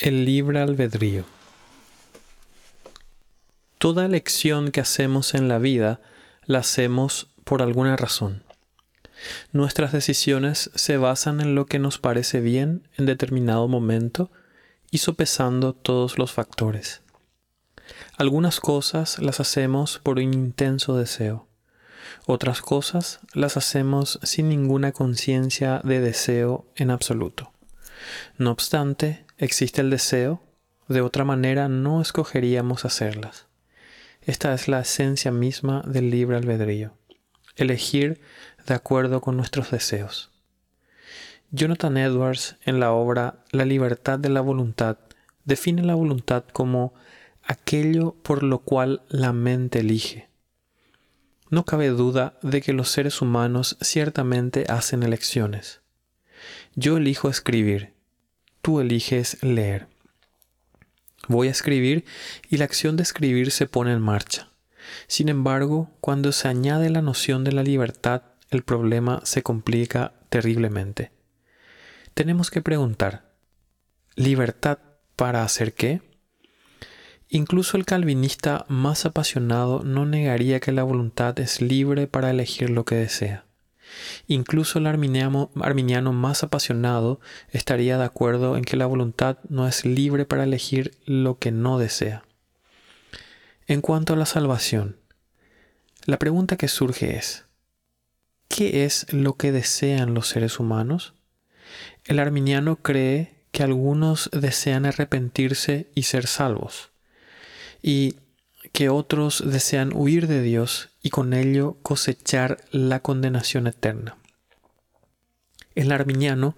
El libre albedrío. Toda elección que hacemos en la vida la hacemos por alguna razón. Nuestras decisiones se basan en lo que nos parece bien en determinado momento y sopesando todos los factores. Algunas cosas las hacemos por un intenso deseo. Otras cosas las hacemos sin ninguna conciencia de deseo en absoluto. No obstante, existe el deseo, de otra manera no escogeríamos hacerlas. Esta es la esencia misma del libre albedrío, elegir de acuerdo con nuestros deseos. Jonathan Edwards, en la obra La libertad de la voluntad, define la voluntad como aquello por lo cual la mente elige. No cabe duda de que los seres humanos ciertamente hacen elecciones. Yo elijo escribir, tú eliges leer. Voy a escribir y la acción de escribir se pone en marcha. Sin embargo, cuando se añade la noción de la libertad, el problema se complica terriblemente. Tenemos que preguntar, ¿libertad para hacer qué? Incluso el calvinista más apasionado no negaría que la voluntad es libre para elegir lo que desea. Incluso el arminiano, más apasionado estaría de acuerdo en que la voluntad no es libre para elegir lo que no desea. En cuanto a la salvación, la pregunta que surge es, ¿qué es lo que desean los seres humanos? El arminiano cree que algunos desean arrepentirse y ser salvos, y que otros desean huir de Dios y con ello cosechar la condenación eterna. El arminiano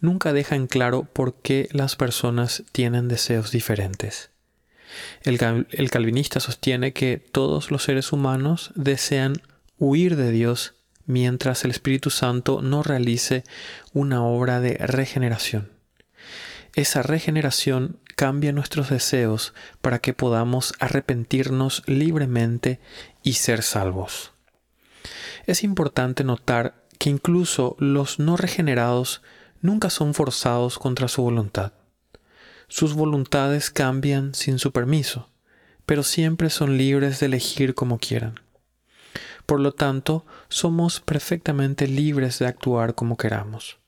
nunca deja en claro por qué las personas tienen deseos diferentes. El, calvinista sostiene que todos los seres humanos desean huir de Dios mientras el Espíritu Santo no realice una obra de regeneración. Esa regeneración cambia nuestros deseos para que podamos arrepentirnos libremente y ser salvos. Es importante notar que incluso los no regenerados nunca son forzados contra su voluntad. Sus voluntades cambian sin su permiso, pero siempre son libres de elegir como quieran. Por lo tanto, somos perfectamente libres de actuar como queramos.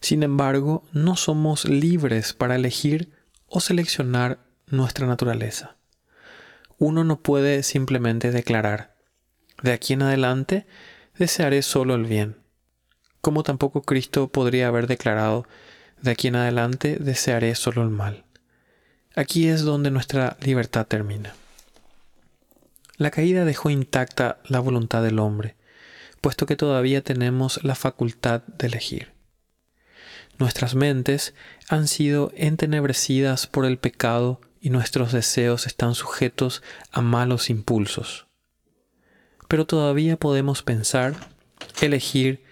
Sin embargo, no somos libres para elegir o seleccionar nuestra naturaleza. Uno no puede simplemente declarar, de aquí en adelante desearé solo el bien, como tampoco Cristo podría haber declarado, de aquí en adelante desearé solo el mal. Aquí es donde nuestra libertad termina. La caída dejó intacta la voluntad del hombre, puesto que todavía tenemos la facultad de elegir. Nuestras mentes han sido entenebrecidas por el pecado y nuestros deseos están sujetos a malos impulsos. Pero todavía podemos pensar, elegir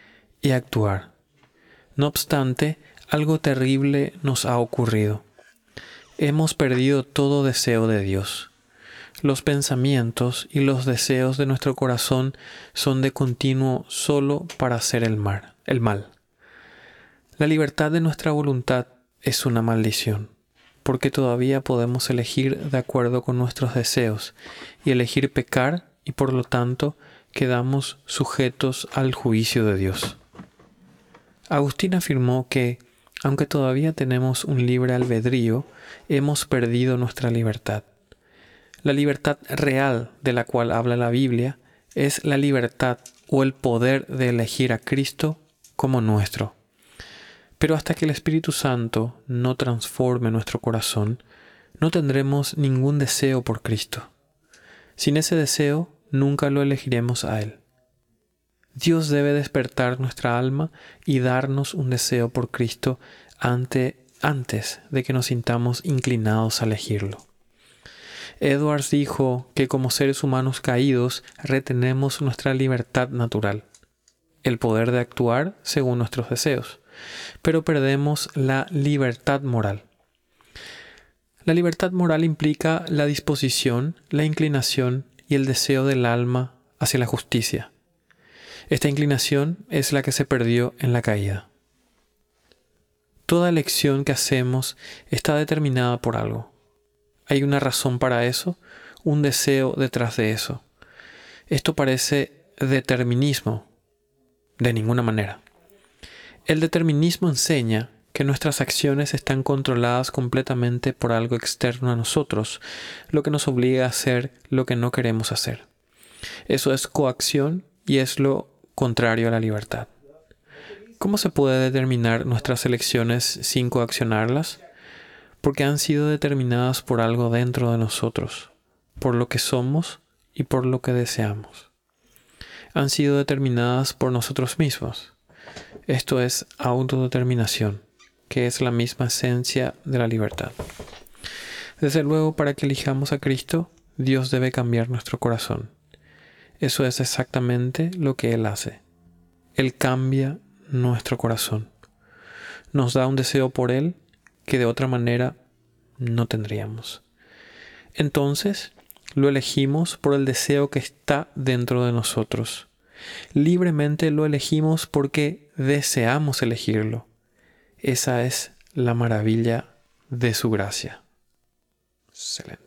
y actuar. No obstante, algo terrible nos ha ocurrido. Hemos perdido todo deseo de Dios. Los pensamientos y los deseos de nuestro corazón son de continuo solo para hacer el mal. El mal. La libertad de nuestra voluntad es una maldición, porque todavía podemos elegir de acuerdo con nuestros deseos y elegir pecar y por lo tanto quedamos sujetos al juicio de Dios. Agustín afirmó que, aunque todavía tenemos un libre albedrío, hemos perdido nuestra libertad. La libertad real de la cual habla la Biblia es la libertad o el poder de elegir a Cristo como nuestro. Pero hasta que el Espíritu Santo no transforme nuestro corazón, no tendremos ningún deseo por Cristo. Sin ese deseo, nunca lo elegiremos a Él. Dios debe despertar nuestra alma y darnos un deseo por Cristo ante, antes de que nos sintamos inclinados a elegirlo. Edwards dijo que como seres humanos caídos retenemos nuestra libertad natural, el poder de actuar según nuestros deseos pero perdemos la libertad moral. La libertad moral implica la disposición, la inclinación y el deseo del alma hacia la justicia. Esta inclinación es la que se perdió en la caída. Toda elección que hacemos está determinada por algo. Hay una razón para eso, un deseo detrás de eso. Esto parece determinismo. De ninguna manera. El determinismo enseña que nuestras acciones están controladas completamente por algo externo a nosotros, lo que nos obliga a hacer lo que no queremos hacer. Eso es coacción y es lo contrario a la libertad. ¿Cómo se puede determinar nuestras elecciones sin coaccionarlas? Porque han sido determinadas por algo dentro de nosotros, por lo que somos y por lo que deseamos. Han sido determinadas por nosotros mismos. Esto es autodeterminación, que es la misma esencia de la libertad. Desde luego, para que elijamos a Cristo, Dios debe cambiar nuestro corazón. Eso es exactamente lo que Él hace. Él cambia nuestro corazón. Nos da un deseo por Él que de otra manera no tendríamos. Entonces, lo elegimos por el deseo que está dentro de nosotros. Libremente lo elegimos porque deseamos elegirlo. Esa es la maravilla de su gracia. Excelente.